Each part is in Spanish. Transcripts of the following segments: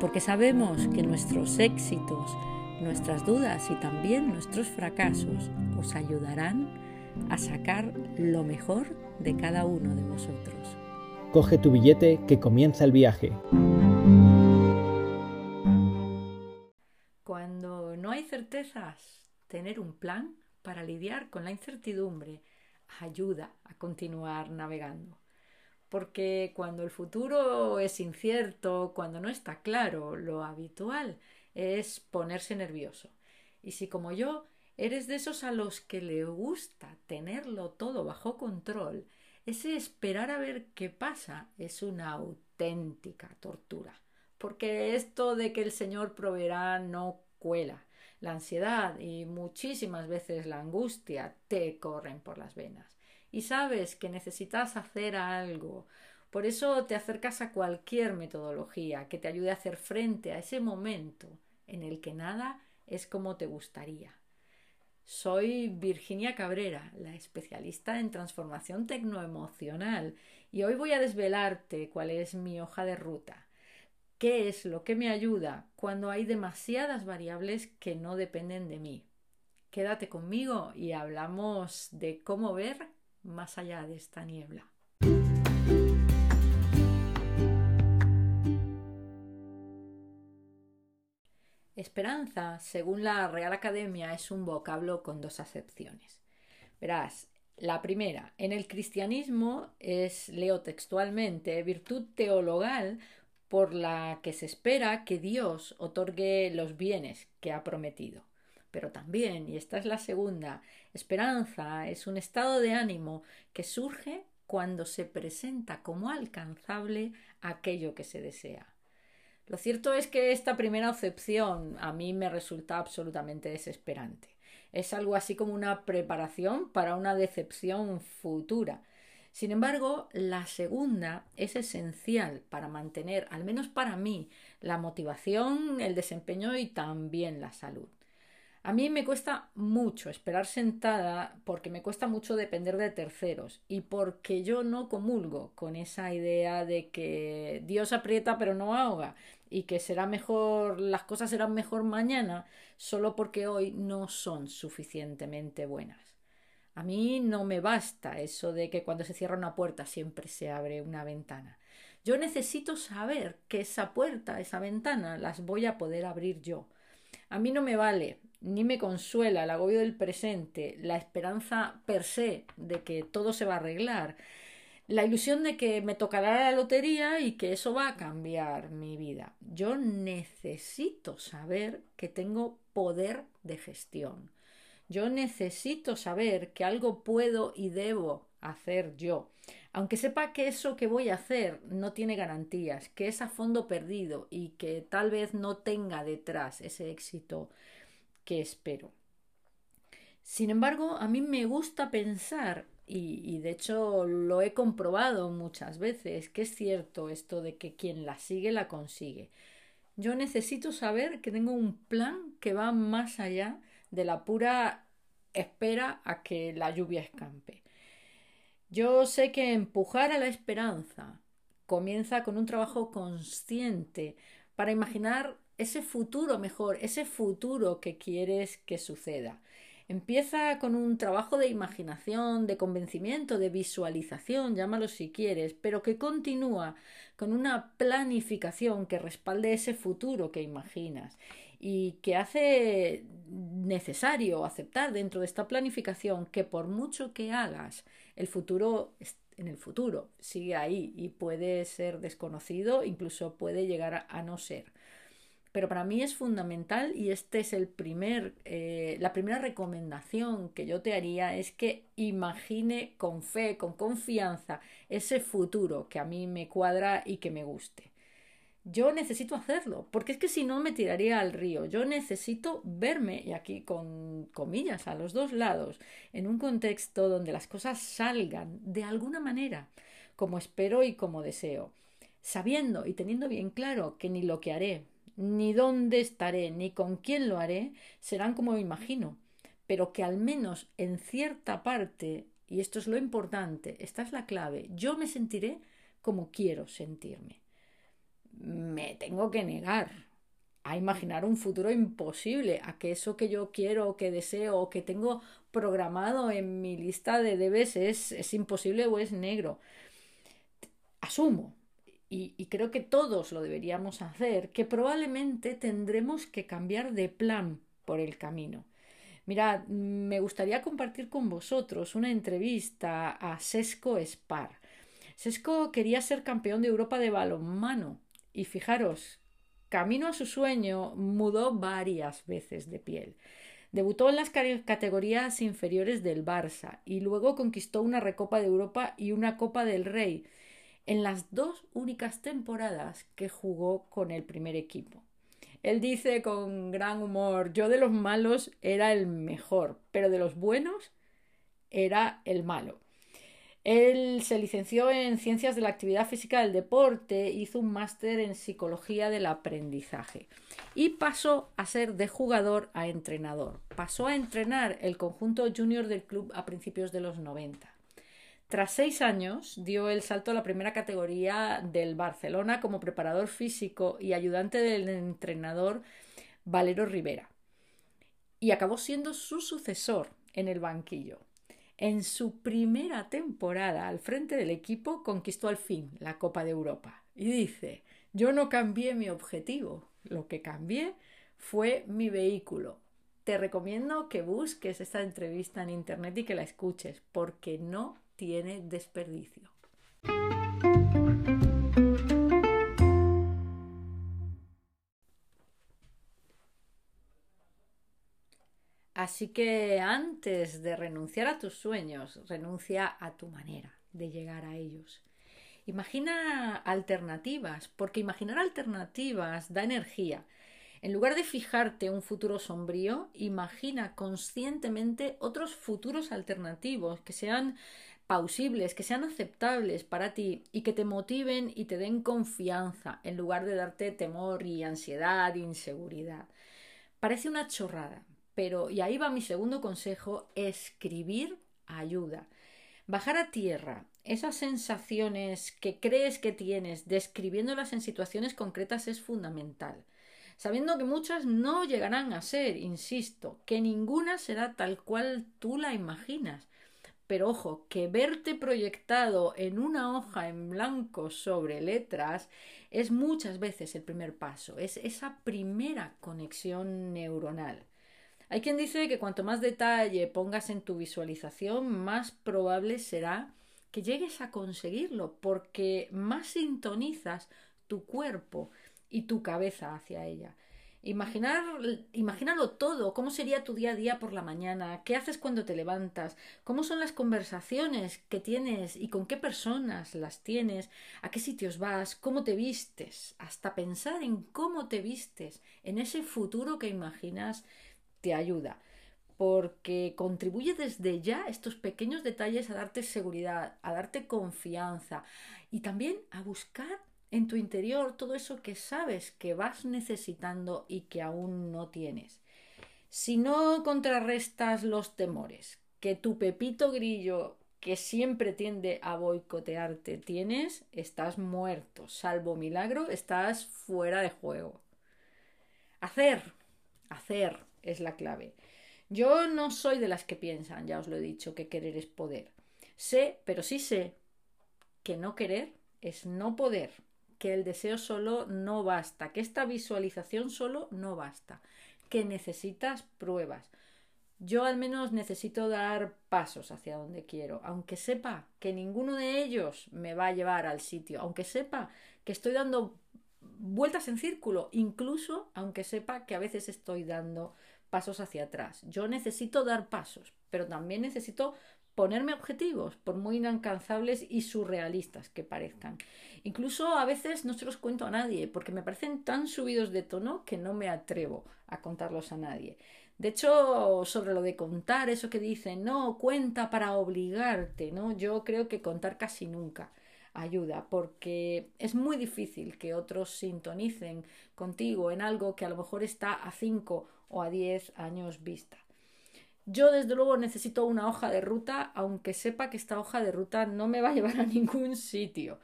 porque sabemos que nuestros éxitos, nuestras dudas y también nuestros fracasos os ayudarán a sacar lo mejor de cada uno de vosotros. Coge tu billete que comienza el viaje. Cuando no hay certezas, tener un plan para lidiar con la incertidumbre ayuda a continuar navegando porque cuando el futuro es incierto, cuando no está claro, lo habitual es ponerse nervioso. Y si como yo eres de esos a los que le gusta tenerlo todo bajo control, ese esperar a ver qué pasa es una auténtica tortura. Porque esto de que el Señor proveerá no cuela. La ansiedad y muchísimas veces la angustia te corren por las venas y sabes que necesitas hacer algo. Por eso te acercas a cualquier metodología que te ayude a hacer frente a ese momento en el que nada es como te gustaría. Soy Virginia Cabrera, la especialista en transformación tecnoemocional, y hoy voy a desvelarte cuál es mi hoja de ruta. ¿Qué es lo que me ayuda cuando hay demasiadas variables que no dependen de mí? Quédate conmigo y hablamos de cómo ver más allá de esta niebla. Esperanza, según la Real Academia, es un vocablo con dos acepciones. Verás, la primera, en el cristianismo es, leo textualmente, virtud teologal por la que se espera que Dios otorgue los bienes que ha prometido pero también, y esta es la segunda, esperanza es un estado de ánimo que surge cuando se presenta como alcanzable aquello que se desea. Lo cierto es que esta primera acepción a mí me resulta absolutamente desesperante. Es algo así como una preparación para una decepción futura. Sin embargo, la segunda es esencial para mantener, al menos para mí, la motivación, el desempeño y también la salud. A mí me cuesta mucho esperar sentada porque me cuesta mucho depender de terceros y porque yo no comulgo con esa idea de que Dios aprieta pero no ahoga y que será mejor, las cosas serán mejor mañana solo porque hoy no son suficientemente buenas. A mí no me basta eso de que cuando se cierra una puerta siempre se abre una ventana. Yo necesito saber que esa puerta, esa ventana, las voy a poder abrir yo. A mí no me vale ni me consuela el agobio del presente, la esperanza per se de que todo se va a arreglar, la ilusión de que me tocará la lotería y que eso va a cambiar mi vida. Yo necesito saber que tengo poder de gestión. Yo necesito saber que algo puedo y debo hacer yo. Aunque sepa que eso que voy a hacer no tiene garantías, que es a fondo perdido y que tal vez no tenga detrás ese éxito que espero. Sin embargo, a mí me gusta pensar, y, de hecho lo he comprobado muchas veces, que es cierto esto de que quien la sigue la consigue. Yo necesito saber que tengo un plan que va más allá de la pura espera a que la lluvia escampe. Yo sé que empujar a la esperanza comienza con un trabajo consciente para imaginar ese futuro mejor, ese futuro que quieres que suceda. Empieza con un trabajo de imaginación, de convencimiento, de visualización, llámalo si quieres, pero que continúa con una planificación que respalde ese futuro que imaginas y que hace necesario aceptar dentro de esta planificación que por mucho que hagas, el futuro en el futuro sigue ahí y puede ser desconocido, incluso puede llegar a no ser pero para mí es fundamental y este es el primer, eh, la primera recomendación que yo te haría es que imagine con fe, con confianza ese futuro que a mí me cuadra y que me guste. Yo necesito hacerlo, porque es que si no me tiraría al río. Yo necesito verme, y aquí con comillas a los dos lados, en un contexto donde las cosas salgan de alguna manera, como espero y como deseo, sabiendo y teniendo bien claro que ni lo que haré, ni dónde estaré, ni con quién lo haré, serán como me imagino, pero que al menos en cierta parte, y esto es lo importante, esta es la clave, yo me sentiré como quiero sentirme me tengo que negar a imaginar un futuro imposible, a que eso que yo quiero, que deseo, o que tengo programado en mi lista de debes es, es imposible o es negro. Asumo, y, creo que todos lo deberíamos hacer, que probablemente tendremos que cambiar de plan por el camino. Mirad, me gustaría compartir con vosotros una entrevista a Sesco Spar. Sesco quería ser campeón de Europa de balonmano y fijaros, camino a su sueño mudó varias veces de piel. Debutó en las categorías inferiores del Barça y luego conquistó una Recopa de Europa y una Copa del Rey en las dos únicas temporadas que jugó con el primer equipo. Él dice con gran humor, yo de los malos era el mejor, pero de los buenos era el malo. Él se licenció en Ciencias de la Actividad Física del Deporte, hizo un máster en Psicología del Aprendizaje y pasó a ser de jugador a entrenador. Pasó a entrenar el conjunto junior del club a principios de los 90. Tras seis años dio el salto a la primera categoría del Barcelona como preparador físico y ayudante del entrenador Valero Rivera. Y acabó siendo su sucesor en el banquillo. En su primera temporada al frente del equipo conquistó al fin la Copa de Europa. Y dice, yo no cambié mi objetivo, lo que cambié fue mi vehículo. Te recomiendo que busques esta entrevista en Internet y que la escuches, porque no tiene desperdicio. Así que antes de renunciar a tus sueños, renuncia a tu manera de llegar a ellos. Imagina alternativas, porque imaginar alternativas da energía. En lugar de fijarte un futuro sombrío, imagina conscientemente otros futuros alternativos que sean pausibles, que sean aceptables para ti y que te motiven y te den confianza en lugar de darte temor y ansiedad inseguridad. Parece una chorrada, pero, y ahí va mi segundo consejo, escribir ayuda. Bajar a tierra esas sensaciones que crees que tienes, describiéndolas en situaciones concretas es fundamental. Sabiendo que muchas no llegarán a ser, insisto, que ninguna será tal cual tú la imaginas. Pero ojo, que verte proyectado en una hoja en blanco sobre letras es muchas veces el primer paso, es esa primera conexión neuronal. Hay quien dice que cuanto más detalle pongas en tu visualización, más probable será que llegues a conseguirlo, porque más sintonizas tu cuerpo y tu cabeza hacia ella. Imaginar, imagínalo todo, cómo sería tu día a día por la mañana, qué haces cuando te levantas, cómo son las conversaciones que tienes y con qué personas las tienes, a qué sitios vas, cómo te vistes, hasta pensar en cómo te vistes, en ese futuro que imaginas te ayuda porque contribuye desde ya estos pequeños detalles a darte seguridad, a darte confianza y también a buscar en tu interior todo eso que sabes que vas necesitando y que aún no tienes. Si no contrarrestas los temores que tu pepito grillo que siempre tiende a boicotearte tienes, estás muerto. Salvo milagro, estás fuera de juego. Hacer, hacer, es la clave. Yo no soy de las que piensan, ya os lo he dicho, que querer es poder. Sé, pero sí sé, que no querer es no poder, que el deseo solo no basta, que esta visualización solo no basta, que necesitas pruebas. Yo al menos necesito dar pasos hacia donde quiero, aunque sepa que ninguno de ellos me va a llevar al sitio, aunque sepa que estoy dando vueltas en círculo, incluso aunque sepa que a veces estoy dando pasos hacia atrás. Yo necesito dar pasos, pero también necesito ponerme objetivos, por muy inalcanzables y surrealistas que parezcan. Incluso a veces no se los cuento a nadie, porque me parecen tan subidos de tono que no me atrevo a contarlos a nadie. De hecho, sobre lo de contar, eso que dicen, no, cuenta para obligarte, ¿no? Yo creo que contar casi nunca ayuda, porque es muy difícil que otros sintonicen contigo en algo que a lo mejor está a 5 o a 10 años vista. Yo desde luego necesito una hoja de ruta, aunque sepa que esta hoja de ruta no me va a llevar a ningún sitio.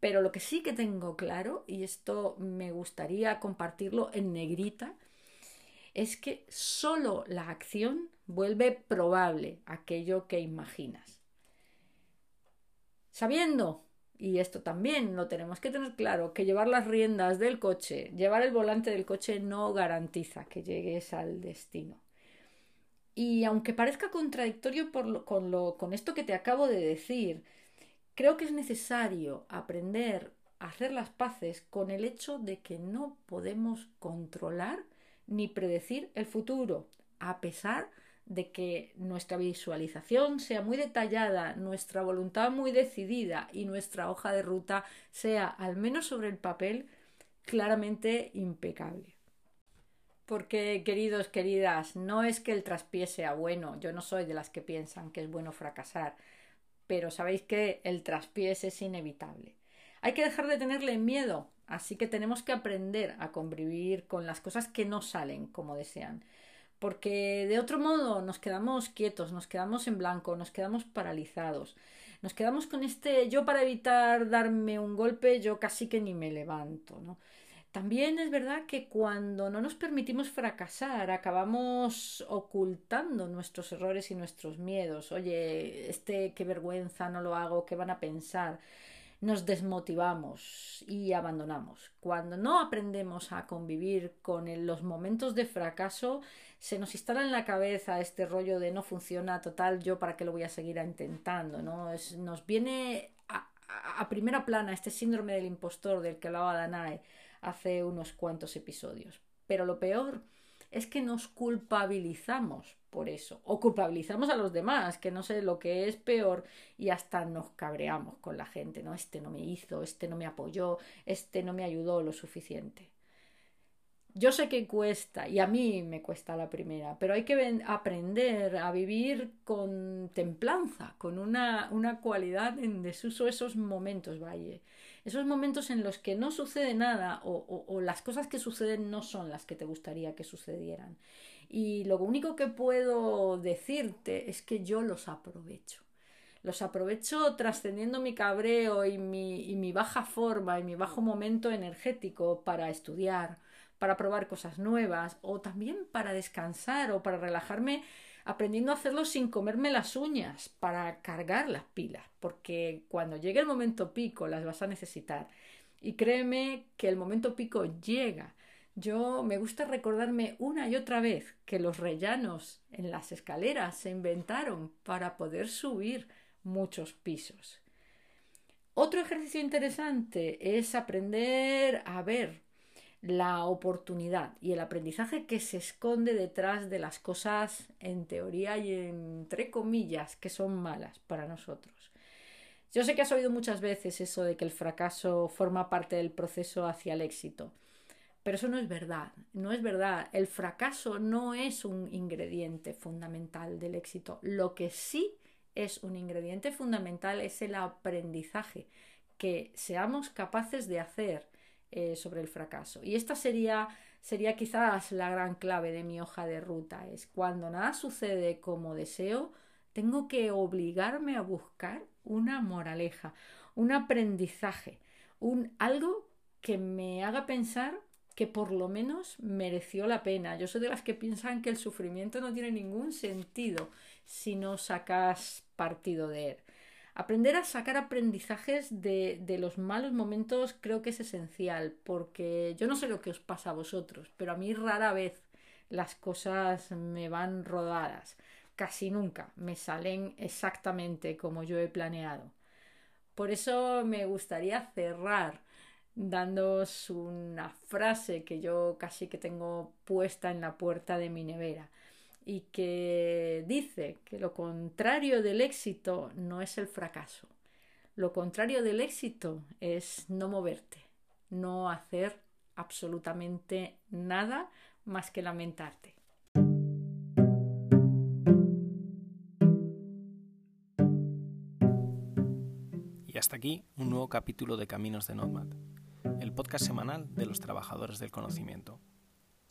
Pero lo que sí que tengo claro, y esto me gustaría compartirlo en negrita, es que solo la acción vuelve probable aquello que imaginas. Sabiendo, y esto también lo tenemos que tener claro, que llevar las riendas del coche, llevar el volante del coche no garantiza que llegues al destino. Y aunque parezca contradictorio con, esto que te acabo de decir, creo que es necesario aprender a hacer las paces con el hecho de que no podemos controlar ni predecir el futuro, a pesar de que nuestra visualización sea muy detallada, nuestra voluntad muy decidida y nuestra hoja de ruta sea, al menos sobre el papel, claramente impecable. Porque, queridos, queridas, no es que el traspié sea bueno, yo no soy de las que piensan que es bueno fracasar, pero sabéis que el traspiés es inevitable. Hay que dejar de tenerle miedo Así que tenemos que aprender a convivir con las cosas que no salen como desean. Porque de otro modo nos quedamos quietos, nos quedamos en blanco, nos quedamos paralizados. Nos quedamos con este yo para evitar darme un golpe, yo casi que ni me levanto, ¿no? También es verdad que cuando no nos permitimos fracasar, acabamos ocultando nuestros errores y nuestros miedos. Oye, este qué vergüenza, no lo hago, qué van a pensar nos desmotivamos y abandonamos. Cuando no aprendemos a convivir con los momentos de fracaso, se nos instala en la cabeza este rollo de no funciona total, yo para qué lo voy a seguir intentando, ¿no? nos viene a, primera plana este síndrome del impostor del que hablaba Danae hace unos cuantos episodios. Pero lo peor es que nos culpabilizamos por eso. O culpabilizamos a los demás, que no sé lo que es peor, y hasta nos cabreamos con la gente, ¿no? Este no me hizo, este no me apoyó, este no me ayudó lo suficiente. Yo sé que cuesta, y a mí me cuesta la primera, pero hay que aprender a vivir con templanza, con una, una cualidad en desuso esos momentos, Valle. Esos momentos en los que no sucede nada o, o las cosas que suceden no son las que te gustaría que sucedieran. Y lo único que puedo decirte es que yo los aprovecho. Los aprovecho trascendiendo mi cabreo y mi, y mi baja forma y mi bajo momento energético para estudiar, para probar cosas nuevas o también para descansar o para relajarme aprendiendo a hacerlo sin comerme las uñas, para cargar las pilas, porque cuando llegue el momento pico las vas a necesitar. Y créeme que el momento pico llega yo me gusta recordarme una y otra vez que los rellanos en las escaleras se inventaron para poder subir muchos pisos. Otro ejercicio interesante es aprender a ver la oportunidad y el aprendizaje que se esconde detrás de las cosas en teoría y entre comillas que son malas para nosotros. Yo sé que has oído muchas veces eso de que el fracaso forma parte del proceso hacia el éxito. Pero eso no es verdad, no es verdad. El fracaso no es un ingrediente fundamental del éxito. Lo que sí es un ingrediente fundamental es el aprendizaje que seamos capaces de hacer eh, sobre el fracaso. Y esta sería, sería quizás la gran clave de mi hoja de ruta. Es cuando nada sucede como deseo, tengo que obligarme a buscar una moraleja, un aprendizaje, un algo que me haga pensar que por lo menos mereció la pena. Yo soy de las que piensan que el sufrimiento no tiene ningún sentido si no sacas partido de él. Aprender a sacar aprendizajes de, de, los malos momentos creo que es esencial, porque yo no sé lo que os pasa a vosotros, pero a mí rara vez las cosas me van rodadas, casi nunca me salen exactamente como yo he planeado. Por eso me gustaría cerrar dándoos una frase que yo casi que tengo puesta en la puerta de mi nevera. Y que dice que lo contrario del éxito no es el fracaso. Lo contrario del éxito es no moverte, no hacer absolutamente nada más que lamentarte. Y hasta aquí un nuevo capítulo de Caminos de Nomad, el podcast semanal de los trabajadores del conocimiento.